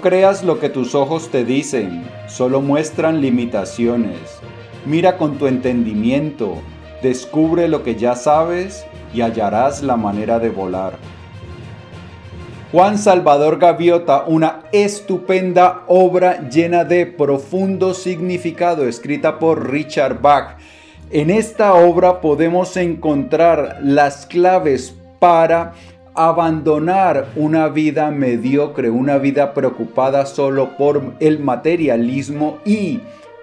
No creas lo que tus ojos te dicen, solo muestran limitaciones. Mira con tu entendimiento, descubre lo que ya sabes y hallarás la manera de volar. Juan Salvador Gaviota, una estupenda obra llena de profundo significado escrita por Richard Bach. En esta obra podemos encontrar las claves para abandonar una vida mediocre, una vida preocupada solo por el materialismo y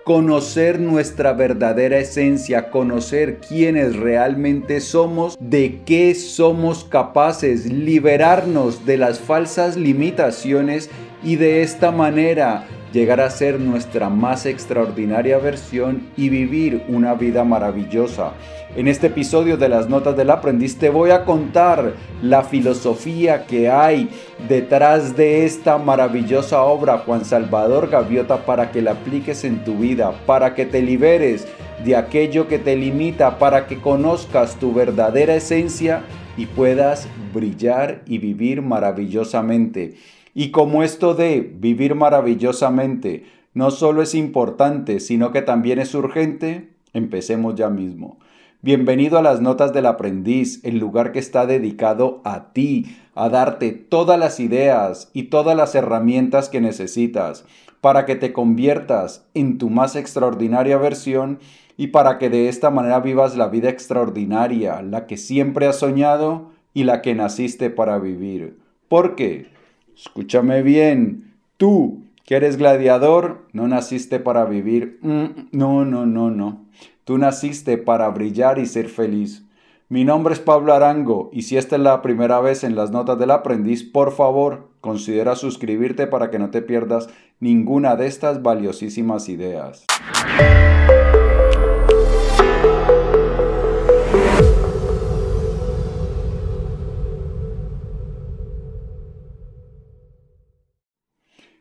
conocer nuestra verdadera esencia, conocer quiénes realmente somos, de qué somos capaces, liberarnos de las falsas limitaciones y de esta manera llegar a ser nuestra más extraordinaria versión y vivir una vida maravillosa. En este episodio de las Notas del Aprendiz te voy a contar la filosofía que hay detrás de esta maravillosa obra Juan Salvador Gaviota para que la apliques en tu vida, para que te liberes de aquello que te limita, para que conozcas tu verdadera esencia y puedas brillar y vivir maravillosamente. Y como esto de vivir maravillosamente no solo es importante, sino que también es urgente, empecemos ya mismo. Bienvenido a las Notas del Aprendiz, el lugar que está dedicado a ti, a darte todas las ideas y todas las herramientas que necesitas para que te conviertas en tu más extraordinaria versión y para que de esta manera vivas la vida extraordinaria, la que siempre has soñado y la que naciste para vivir. ¿Por qué? Escúchame bien, tú que eres gladiador, no naciste para vivir. Mm, no, no, no, no. Tú naciste para brillar y ser feliz. Mi nombre es Pablo Arango y si esta es la primera vez en las notas del aprendiz, por favor, considera suscribirte para que no te pierdas ninguna de estas valiosísimas ideas.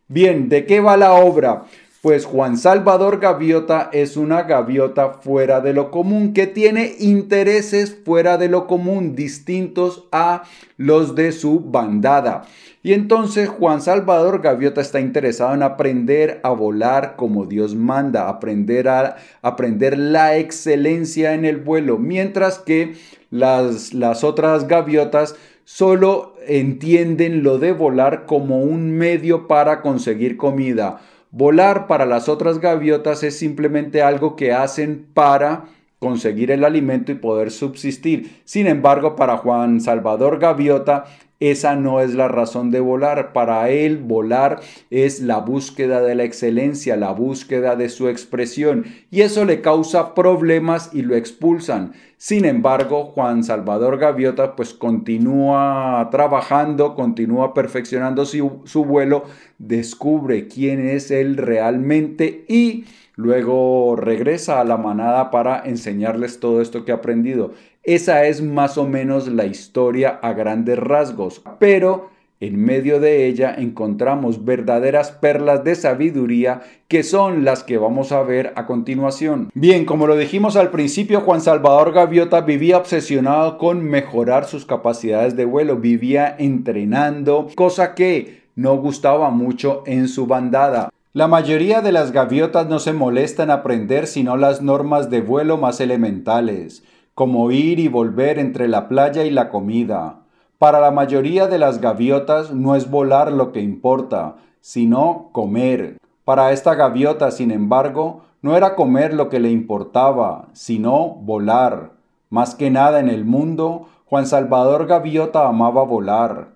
Bien, ¿de qué va la obra? Pues Juan Salvador Gaviota es una gaviota fuera de lo común, que tiene intereses fuera de lo común, distintos a los de su bandada. Y entonces Juan Salvador Gaviota está interesado en aprender a volar como Dios manda, aprender a aprender la excelencia en el vuelo, mientras que las, las otras gaviotas solo entienden lo de volar como un medio para conseguir comida. Volar para las otras gaviotas es simplemente algo que hacen para conseguir el alimento y poder subsistir. Sin embargo, para Juan Salvador Gaviota, esa no es la razón de volar. Para él volar es la búsqueda de la excelencia, la búsqueda de su expresión. Y eso le causa problemas y lo expulsan. Sin embargo, Juan Salvador Gaviota pues continúa trabajando, continúa perfeccionando su, su vuelo, descubre quién es él realmente y luego regresa a la manada para enseñarles todo esto que ha aprendido. Esa es más o menos la historia a grandes rasgos, pero en medio de ella encontramos verdaderas perlas de sabiduría que son las que vamos a ver a continuación. Bien, como lo dijimos al principio, Juan Salvador Gaviota vivía obsesionado con mejorar sus capacidades de vuelo, vivía entrenando, cosa que no gustaba mucho en su bandada. La mayoría de las gaviotas no se molestan en aprender sino las normas de vuelo más elementales, como ir y volver entre la playa y la comida. Para la mayoría de las gaviotas no es volar lo que importa, sino comer. Para esta gaviota, sin embargo, no era comer lo que le importaba, sino volar. Más que nada en el mundo, Juan Salvador Gaviota amaba volar.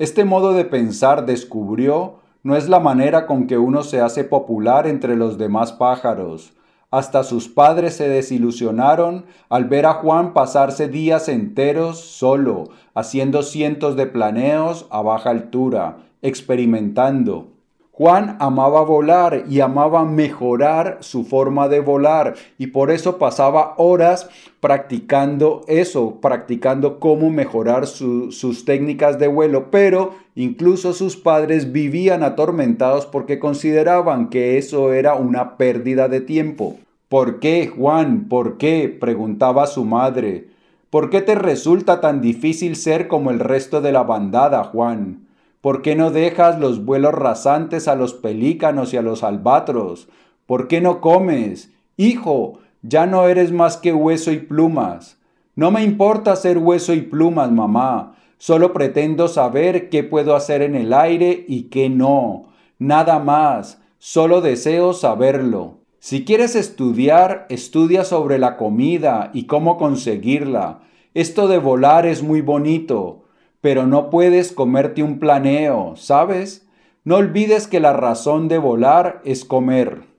Este modo de pensar descubrió no es la manera con que uno se hace popular entre los demás pájaros. Hasta sus padres se desilusionaron al ver a Juan pasarse días enteros solo, haciendo cientos de planeos a baja altura, experimentando. Juan amaba volar y amaba mejorar su forma de volar y por eso pasaba horas practicando eso, practicando cómo mejorar sus técnicas de vuelo, pero incluso sus padres vivían atormentados porque consideraban que eso era una pérdida de tiempo. ¿Por qué, Juan? ¿Por qué? preguntaba su madre. ¿Por qué te resulta tan difícil ser como el resto de la bandada, Juan? ¿Por qué no dejas los vuelos rasantes a los pelícanos y a los albatros? ¿Por qué no comes? Hijo, ya no eres más que hueso y plumas. No me importa ser hueso y plumas, mamá. Solo pretendo saber qué puedo hacer en el aire y qué no. Nada más. Solo deseo saberlo. Si quieres estudiar, estudia sobre la comida y cómo conseguirla. Esto de volar es muy bonito, pero no puedes comerte un planeo, ¿sabes? No olvides que la razón de volar es comer.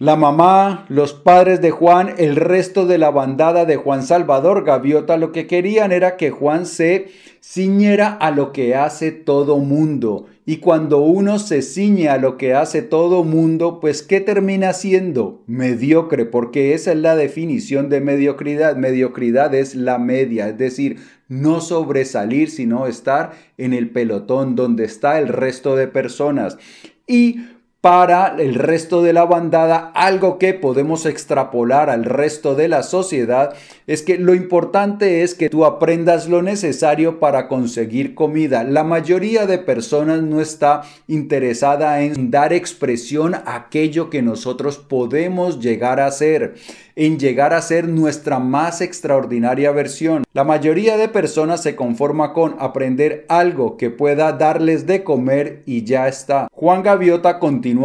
La mamá, los padres de Juan, el resto de la bandada de Juan Salvador Gaviota, lo que querían era que Juan se ciñera a lo que hace todo mundo. Y cuando uno se ciñe a lo que hace todo mundo, pues ¿qué termina siendo? Mediocre, porque esa es la definición de mediocridad. Mediocridad es la media, es decir, no sobresalir, sino estar en el pelotón donde está el resto de personas. Y para el resto de la bandada, algo que podemos extrapolar al resto de la sociedad es que lo importante es que tú aprendas lo necesario para conseguir comida. La mayoría de personas no está interesada en dar expresión a aquello que nosotros podemos llegar a ser en llegar a ser nuestra más extraordinaria versión. La mayoría de personas se conforma con aprender algo que pueda darles de comer y ya está. Juan Gaviota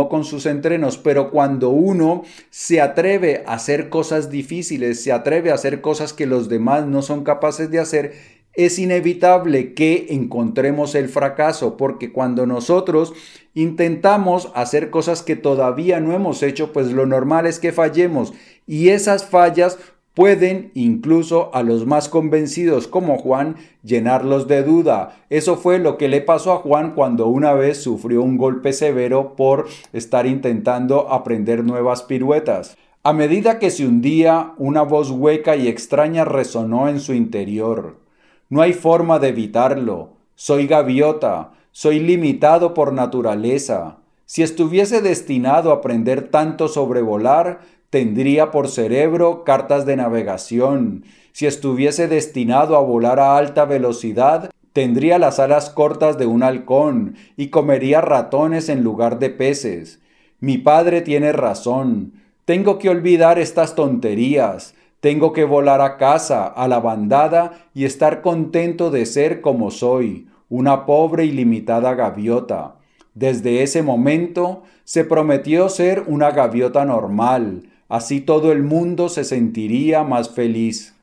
con sus entrenos, pero cuando uno se atreve a hacer cosas difíciles, se atreve a hacer cosas que los demás no son capaces de hacer, es inevitable que encontremos el fracaso, porque cuando nosotros intentamos hacer cosas que todavía no hemos hecho, pues lo normal es que fallemos. Y esas fallas pueden incluso a los más convencidos como Juan llenarlos de duda. Eso fue lo que le pasó a Juan cuando una vez sufrió un golpe severo por estar intentando aprender nuevas piruetas. A medida que se hundía, una voz hueca y extraña resonó en su interior. No hay forma de evitarlo. Soy gaviota, soy limitado por naturaleza. Si estuviese destinado a aprender tanto sobre volar, tendría por cerebro cartas de navegación. Si estuviese destinado a volar a alta velocidad, tendría las alas cortas de un halcón y comería ratones en lugar de peces. Mi padre tiene razón. Tengo que olvidar estas tonterías. Tengo que volar a casa, a la bandada, y estar contento de ser como soy, una pobre y limitada gaviota. Desde ese momento se prometió ser una gaviota normal, Así todo el mundo se sentiría más feliz.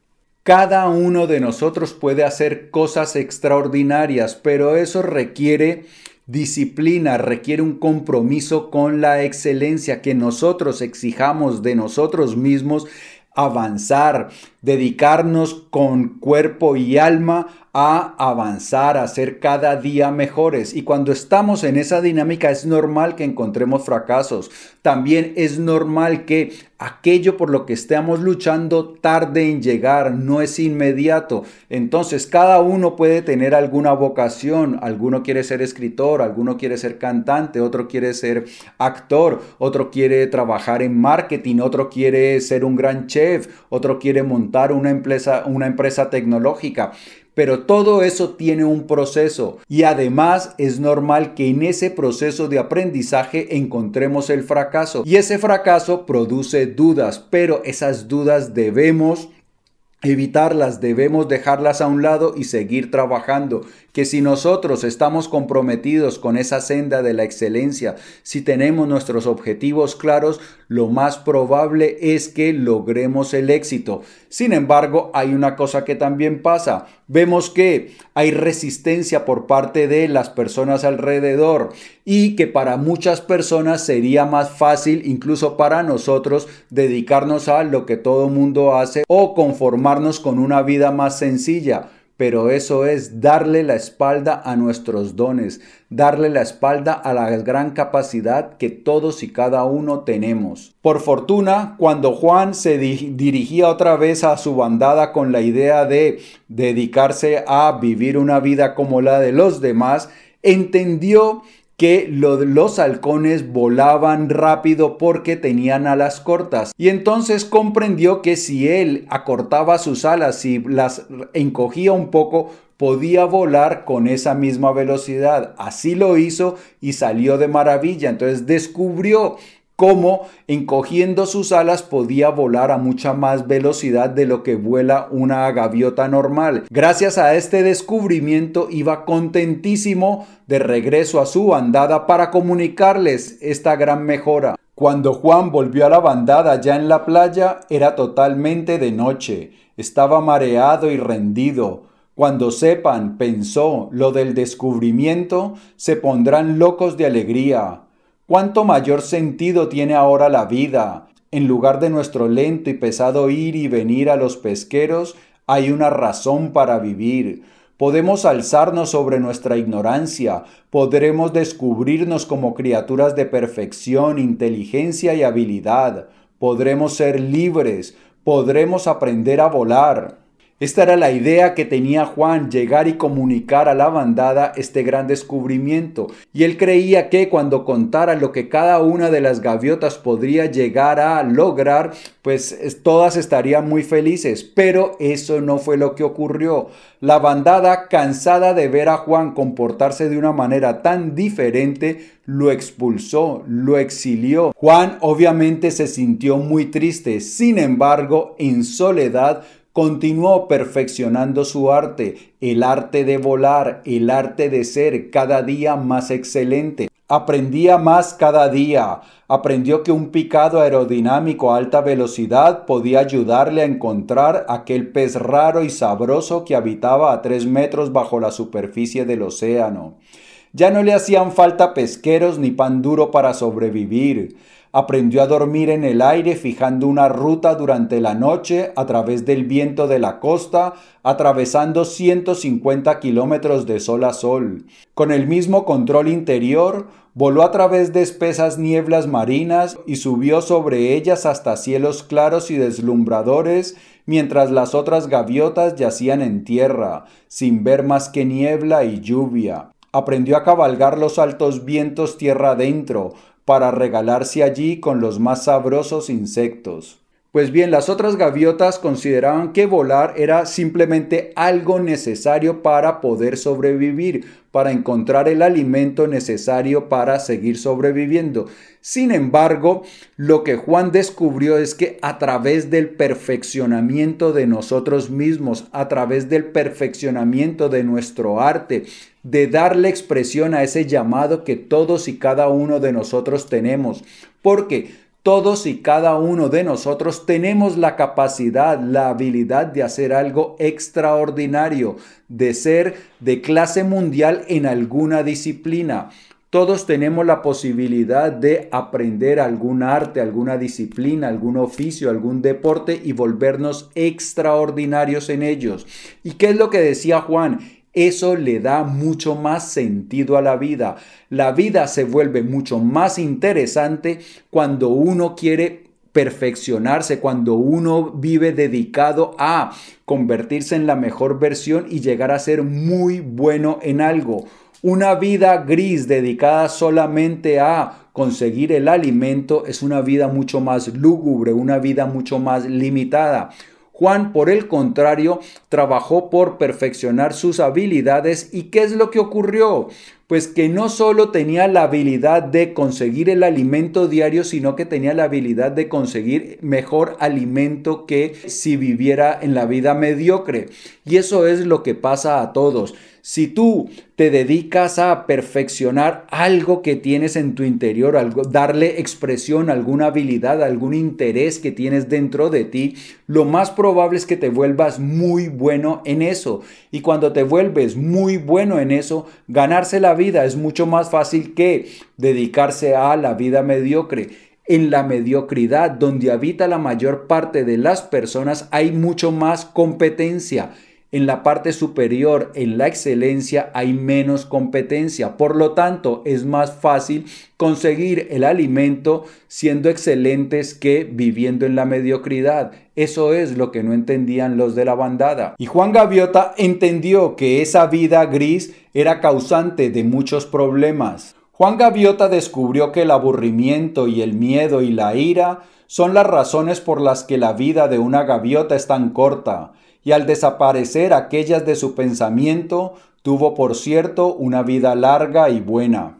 Cada uno de nosotros puede hacer cosas extraordinarias, pero eso requiere disciplina, requiere un compromiso con la excelencia que nosotros exijamos de nosotros mismos avanzar, dedicarnos con cuerpo y alma a avanzar, a ser cada día mejores. Y cuando estamos en esa dinámica es normal que encontremos fracasos. También es normal que aquello por lo que estemos luchando tarde en llegar, no es inmediato. Entonces cada uno puede tener alguna vocación. Alguno quiere ser escritor, alguno quiere ser cantante, otro quiere ser actor, otro quiere trabajar en marketing, otro quiere ser un gran chef, otro quiere montar una empresa, una empresa tecnológica. Pero todo eso tiene un proceso y además es normal que en ese proceso de aprendizaje encontremos el fracaso y ese fracaso produce dudas, pero esas dudas debemos evitarlas, debemos dejarlas a un lado y seguir trabajando. Que si nosotros estamos comprometidos con esa senda de la excelencia, si tenemos nuestros objetivos claros, lo más probable es que logremos el éxito. Sin embargo, hay una cosa que también pasa. Vemos que hay resistencia por parte de las personas alrededor y que para muchas personas sería más fácil, incluso para nosotros, dedicarnos a lo que todo mundo hace o conformarnos con una vida más sencilla pero eso es darle la espalda a nuestros dones, darle la espalda a la gran capacidad que todos y cada uno tenemos. Por fortuna, cuando Juan se dirigía otra vez a su bandada con la idea de dedicarse a vivir una vida como la de los demás, entendió que los halcones volaban rápido porque tenían alas cortas. Y entonces comprendió que si él acortaba sus alas y las encogía un poco, podía volar con esa misma velocidad. Así lo hizo y salió de maravilla. Entonces descubrió cómo encogiendo sus alas podía volar a mucha más velocidad de lo que vuela una gaviota normal. Gracias a este descubrimiento iba contentísimo de regreso a su bandada para comunicarles esta gran mejora. Cuando Juan volvió a la bandada ya en la playa era totalmente de noche, estaba mareado y rendido. Cuando sepan, pensó, lo del descubrimiento, se pondrán locos de alegría. ¿Cuánto mayor sentido tiene ahora la vida? En lugar de nuestro lento y pesado ir y venir a los pesqueros, hay una razón para vivir. Podemos alzarnos sobre nuestra ignorancia, podremos descubrirnos como criaturas de perfección, inteligencia y habilidad, podremos ser libres, podremos aprender a volar. Esta era la idea que tenía Juan, llegar y comunicar a la bandada este gran descubrimiento. Y él creía que cuando contara lo que cada una de las gaviotas podría llegar a lograr, pues todas estarían muy felices. Pero eso no fue lo que ocurrió. La bandada, cansada de ver a Juan comportarse de una manera tan diferente, lo expulsó, lo exilió. Juan obviamente se sintió muy triste. Sin embargo, en soledad, continuó perfeccionando su arte, el arte de volar, el arte de ser cada día más excelente. Aprendía más cada día. Aprendió que un picado aerodinámico a alta velocidad podía ayudarle a encontrar aquel pez raro y sabroso que habitaba a tres metros bajo la superficie del océano. Ya no le hacían falta pesqueros ni pan duro para sobrevivir. Aprendió a dormir en el aire fijando una ruta durante la noche a través del viento de la costa, atravesando 150 kilómetros de sol a sol. Con el mismo control interior, voló a través de espesas nieblas marinas y subió sobre ellas hasta cielos claros y deslumbradores, mientras las otras gaviotas yacían en tierra, sin ver más que niebla y lluvia. Aprendió a cabalgar los altos vientos tierra adentro, para regalarse allí con los más sabrosos insectos. Pues bien, las otras gaviotas consideraban que volar era simplemente algo necesario para poder sobrevivir, para encontrar el alimento necesario para seguir sobreviviendo. Sin embargo, lo que Juan descubrió es que a través del perfeccionamiento de nosotros mismos, a través del perfeccionamiento de nuestro arte, de darle expresión a ese llamado que todos y cada uno de nosotros tenemos, porque todos y cada uno de nosotros tenemos la capacidad, la habilidad de hacer algo extraordinario, de ser de clase mundial en alguna disciplina. Todos tenemos la posibilidad de aprender algún arte, alguna disciplina, algún oficio, algún deporte y volvernos extraordinarios en ellos. ¿Y qué es lo que decía Juan? Eso le da mucho más sentido a la vida. La vida se vuelve mucho más interesante cuando uno quiere perfeccionarse, cuando uno vive dedicado a convertirse en la mejor versión y llegar a ser muy bueno en algo. Una vida gris dedicada solamente a conseguir el alimento es una vida mucho más lúgubre, una vida mucho más limitada. Juan, por el contrario, trabajó por perfeccionar sus habilidades y ¿qué es lo que ocurrió? Pues que no solo tenía la habilidad de conseguir el alimento diario, sino que tenía la habilidad de conseguir mejor alimento que si viviera en la vida mediocre. Y eso es lo que pasa a todos. Si tú te dedicas a perfeccionar algo que tienes en tu interior, algo, darle expresión, alguna habilidad, algún interés que tienes dentro de ti, lo más probable es que te vuelvas muy bueno en eso. Y cuando te vuelves muy bueno en eso, ganarse la vida es mucho más fácil que dedicarse a la vida mediocre. En la mediocridad, donde habita la mayor parte de las personas, hay mucho más competencia en la parte superior, en la excelencia, hay menos competencia. Por lo tanto, es más fácil conseguir el alimento siendo excelentes que viviendo en la mediocridad. Eso es lo que no entendían los de la bandada. Y Juan Gaviota entendió que esa vida gris era causante de muchos problemas. Juan Gaviota descubrió que el aburrimiento y el miedo y la ira son las razones por las que la vida de una gaviota es tan corta y al desaparecer aquellas de su pensamiento, tuvo por cierto una vida larga y buena.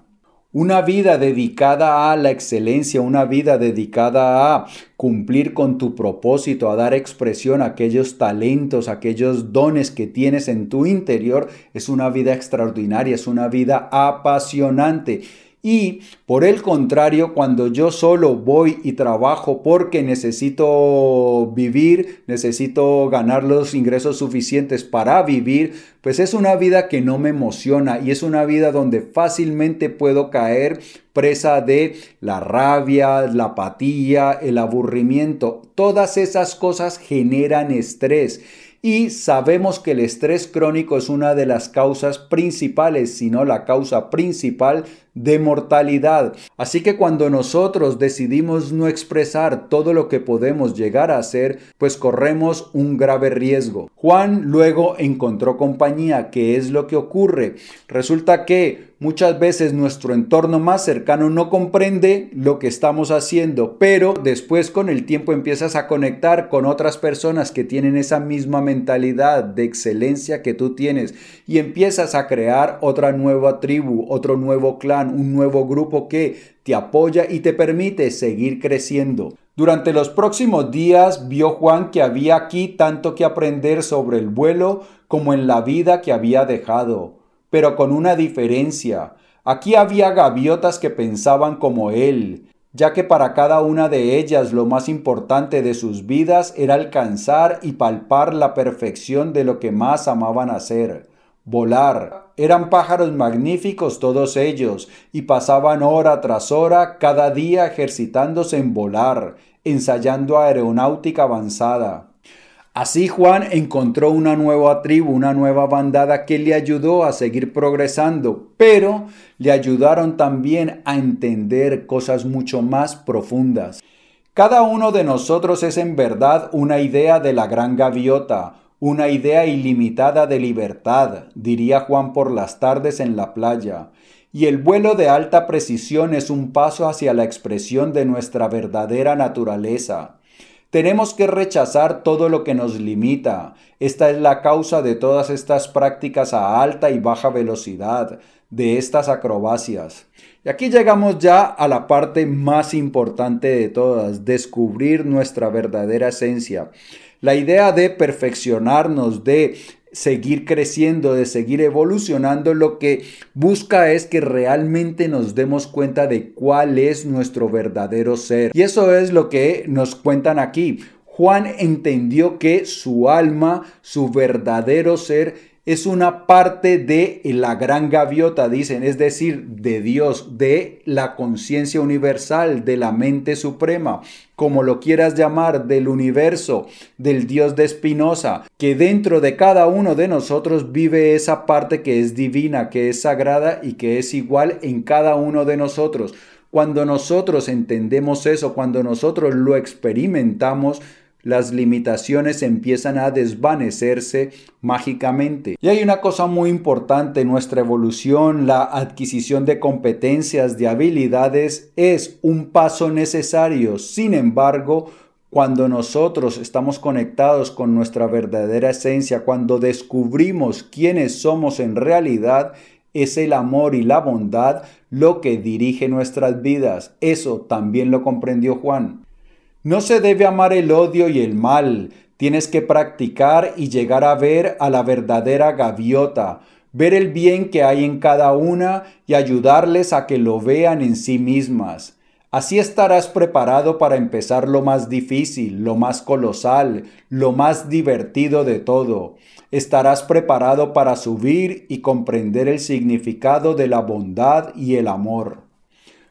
Una vida dedicada a la excelencia, una vida dedicada a cumplir con tu propósito, a dar expresión a aquellos talentos, aquellos dones que tienes en tu interior, es una vida extraordinaria, es una vida apasionante. Y por el contrario, cuando yo solo voy y trabajo porque necesito vivir, necesito ganar los ingresos suficientes para vivir, pues es una vida que no me emociona y es una vida donde fácilmente puedo caer presa de la rabia, la apatía, el aburrimiento. Todas esas cosas generan estrés. Y sabemos que el estrés crónico es una de las causas principales, si no la causa principal de mortalidad. Así que cuando nosotros decidimos no expresar todo lo que podemos llegar a hacer, pues corremos un grave riesgo. Juan luego encontró compañía. ¿Qué es lo que ocurre? Resulta que muchas veces nuestro entorno más cercano no comprende lo que estamos haciendo, pero después con el tiempo empiezas a conectar con otras personas que tienen esa misma mentalidad de excelencia que tú tienes y empiezas a crear otra nueva tribu, otro nuevo clan un nuevo grupo que te apoya y te permite seguir creciendo. Durante los próximos días vio Juan que había aquí tanto que aprender sobre el vuelo como en la vida que había dejado, pero con una diferencia. Aquí había gaviotas que pensaban como él, ya que para cada una de ellas lo más importante de sus vidas era alcanzar y palpar la perfección de lo que más amaban hacer volar. Eran pájaros magníficos todos ellos, y pasaban hora tras hora cada día ejercitándose en volar, ensayando aeronáutica avanzada. Así Juan encontró una nueva tribu, una nueva bandada que le ayudó a seguir progresando, pero le ayudaron también a entender cosas mucho más profundas. Cada uno de nosotros es en verdad una idea de la gran gaviota, una idea ilimitada de libertad, diría Juan por las tardes en la playa, y el vuelo de alta precisión es un paso hacia la expresión de nuestra verdadera naturaleza. Tenemos que rechazar todo lo que nos limita. Esta es la causa de todas estas prácticas a alta y baja velocidad, de estas acrobacias. Y aquí llegamos ya a la parte más importante de todas, descubrir nuestra verdadera esencia. La idea de perfeccionarnos, de seguir creciendo, de seguir evolucionando, lo que busca es que realmente nos demos cuenta de cuál es nuestro verdadero ser. Y eso es lo que nos cuentan aquí. Juan entendió que su alma, su verdadero ser, es una parte de la gran gaviota, dicen, es decir, de Dios, de la conciencia universal, de la mente suprema, como lo quieras llamar, del universo, del Dios de Spinoza, que dentro de cada uno de nosotros vive esa parte que es divina, que es sagrada y que es igual en cada uno de nosotros. Cuando nosotros entendemos eso, cuando nosotros lo experimentamos, las limitaciones empiezan a desvanecerse mágicamente. Y hay una cosa muy importante en nuestra evolución, la adquisición de competencias, de habilidades, es un paso necesario. Sin embargo, cuando nosotros estamos conectados con nuestra verdadera esencia, cuando descubrimos quiénes somos en realidad, es el amor y la bondad lo que dirige nuestras vidas. Eso también lo comprendió Juan. No se debe amar el odio y el mal. Tienes que practicar y llegar a ver a la verdadera gaviota, ver el bien que hay en cada una y ayudarles a que lo vean en sí mismas. Así estarás preparado para empezar lo más difícil, lo más colosal, lo más divertido de todo. Estarás preparado para subir y comprender el significado de la bondad y el amor.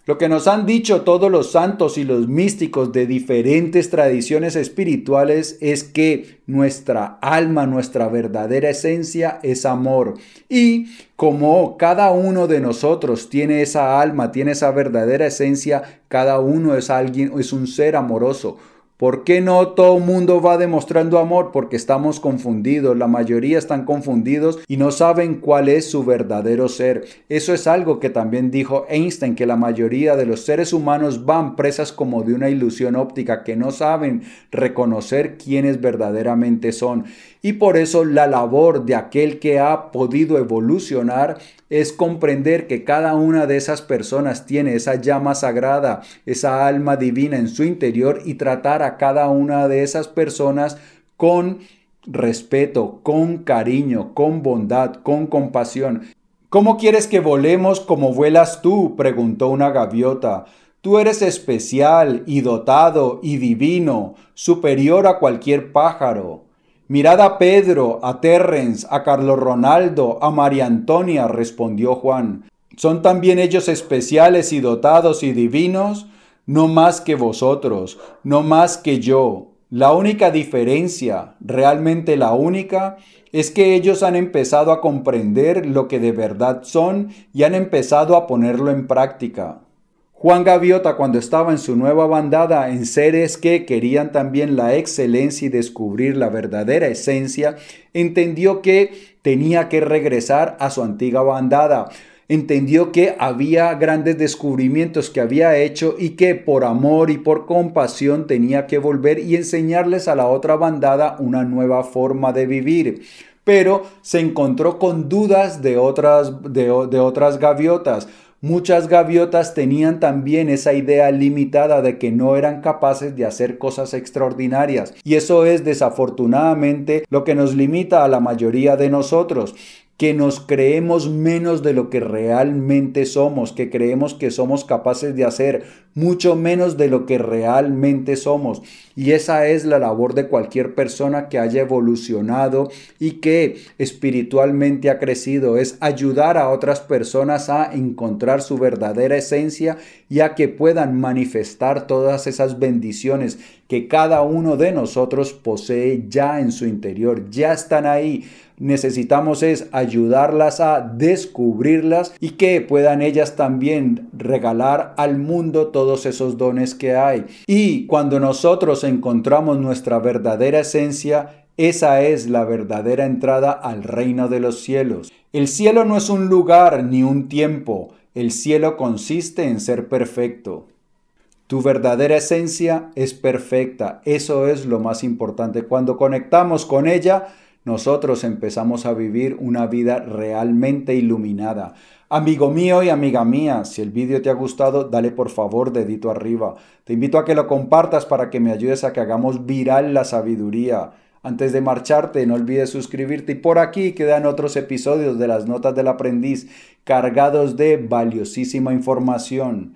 Lo que nos han dicho todos los santos y los místicos de diferentes tradiciones espirituales es que nuestra alma, nuestra verdadera esencia es amor. Y como cada uno de nosotros tiene esa alma, tiene esa verdadera esencia, cada uno es alguien, es un ser amoroso. ¿Por qué no todo el mundo va demostrando amor? Porque estamos confundidos, la mayoría están confundidos y no saben cuál es su verdadero ser. Eso es algo que también dijo Einstein, que la mayoría de los seres humanos van presas como de una ilusión óptica, que no saben reconocer quiénes verdaderamente son. Y por eso la labor de aquel que ha podido evolucionar es comprender que cada una de esas personas tiene esa llama sagrada, esa alma divina en su interior y tratar a cada una de esas personas con respeto, con cariño, con bondad, con compasión. ¿Cómo quieres que volemos como vuelas tú? preguntó una gaviota. Tú eres especial y dotado y divino, superior a cualquier pájaro. Mirad a Pedro, a Terrence, a Carlos Ronaldo, a María Antonia, respondió Juan. ¿Son también ellos especiales y dotados y divinos? No más que vosotros, no más que yo. La única diferencia, realmente la única, es que ellos han empezado a comprender lo que de verdad son y han empezado a ponerlo en práctica. Juan Gaviota cuando estaba en su nueva bandada en seres que querían también la excelencia y descubrir la verdadera esencia, entendió que tenía que regresar a su antigua bandada. Entendió que había grandes descubrimientos que había hecho y que por amor y por compasión tenía que volver y enseñarles a la otra bandada una nueva forma de vivir pero se encontró con dudas de otras, de, de otras gaviotas. Muchas gaviotas tenían también esa idea limitada de que no eran capaces de hacer cosas extraordinarias. Y eso es desafortunadamente lo que nos limita a la mayoría de nosotros que nos creemos menos de lo que realmente somos, que creemos que somos capaces de hacer mucho menos de lo que realmente somos. Y esa es la labor de cualquier persona que haya evolucionado y que espiritualmente ha crecido, es ayudar a otras personas a encontrar su verdadera esencia y a que puedan manifestar todas esas bendiciones que cada uno de nosotros posee ya en su interior, ya están ahí necesitamos es ayudarlas a descubrirlas y que puedan ellas también regalar al mundo todos esos dones que hay. Y cuando nosotros encontramos nuestra verdadera esencia, esa es la verdadera entrada al reino de los cielos. El cielo no es un lugar ni un tiempo, el cielo consiste en ser perfecto. Tu verdadera esencia es perfecta, eso es lo más importante. Cuando conectamos con ella, nosotros empezamos a vivir una vida realmente iluminada. Amigo mío y amiga mía, si el vídeo te ha gustado, dale por favor dedito arriba. Te invito a que lo compartas para que me ayudes a que hagamos viral la sabiduría. Antes de marcharte, no olvides suscribirte y por aquí quedan otros episodios de las notas del aprendiz cargados de valiosísima información.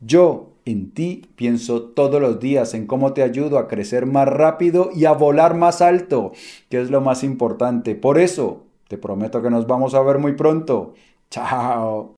Yo en ti pienso todos los días en cómo te ayudo a crecer más rápido y a volar más alto, que es lo más importante. Por eso, te prometo que nos vamos a ver muy pronto. Chao.